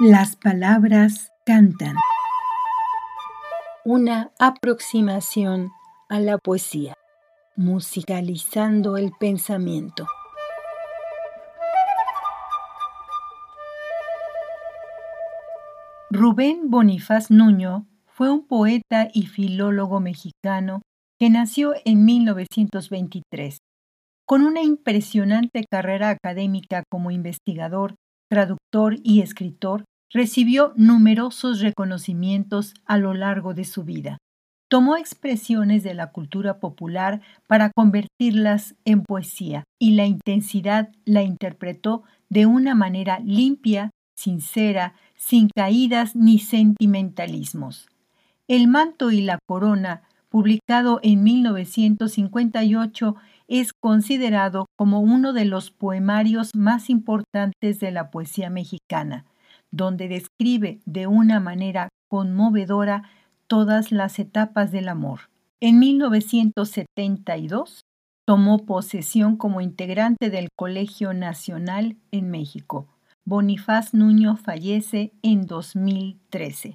Las palabras cantan. Una aproximación a la poesía, musicalizando el pensamiento. Rubén Bonifaz Nuño fue un poeta y filólogo mexicano que nació en 1923. Con una impresionante carrera académica como investigador, traductor y escritor, recibió numerosos reconocimientos a lo largo de su vida. Tomó expresiones de la cultura popular para convertirlas en poesía y la intensidad la interpretó de una manera limpia, sincera, sin caídas ni sentimentalismos. El manto y la corona, publicado en 1958, es considerado como uno de los poemarios más importantes de la poesía mexicana, donde describe de una manera conmovedora todas las etapas del amor. En 1972 tomó posesión como integrante del Colegio Nacional en México. Bonifaz Nuño fallece en 2013.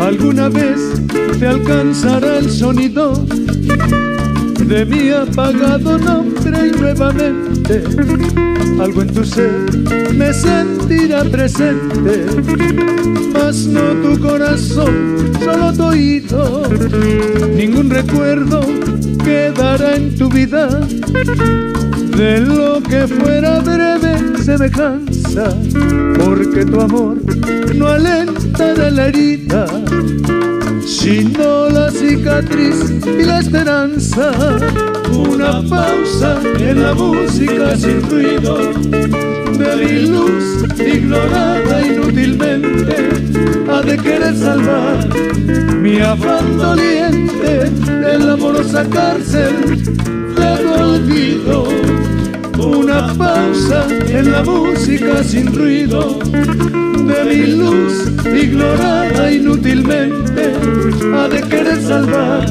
Alguna vez te alcanzará el sonido de mi apagado nombre y nuevamente algo en tu ser me sentirá presente, mas no tu corazón, solo tu oído, ningún recuerdo quedará en tu vida de lo que fuera breve semejanza, porque tu amor no alenta de la herida, sino la cicatriz y la esperanza. Una pausa en la música sin ruido, de mi luz ignorada inútilmente, ha de querer salvar mi afán doliente de la amorosa cárcel de tu olvido una pausa en la música sin ruido de mi luz ignorada inútilmente ha de querer salvar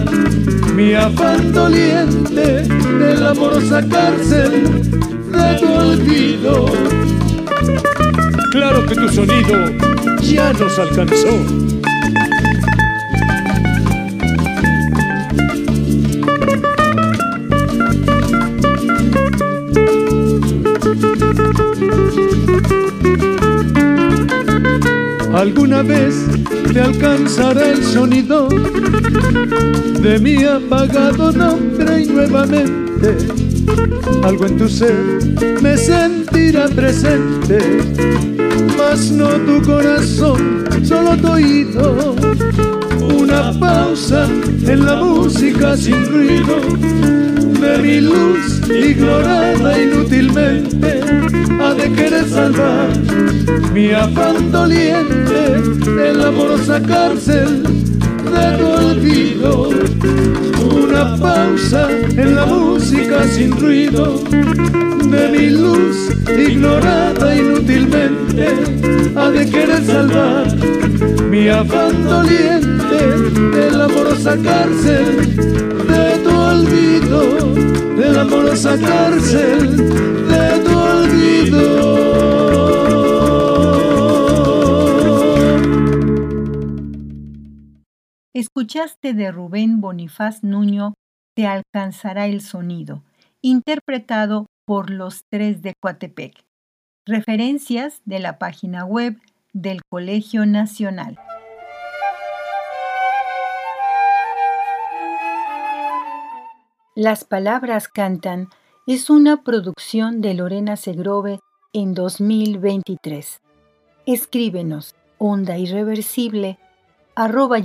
mi afán doliente de la amorosa cárcel de tu olvido. Claro que tu sonido ya nos alcanzó Alguna vez te alcanzará el sonido de mi apagado nombre y nuevamente algo en tu ser me sentirá presente, mas no tu corazón, solo tu oído. Una pausa en la música sin ruido de mi luz ignorada inútilmente ha de querer salvar mi afán doliente en la amorosa cárcel de tu olvido. Una pausa en la música sin ruido de mi luz ignorada inútilmente ha de querer salvar mi afán doliente la cárcel de tu olvido, la cárcel de tu olvido. Escuchaste de Rubén Bonifaz Nuño Te alcanzará el sonido, interpretado por los tres de Coatepec. Referencias de la página web del Colegio Nacional. Las palabras cantan es una producción de Lorena Segrove en 2023. Escríbenos onda irreversible arroba.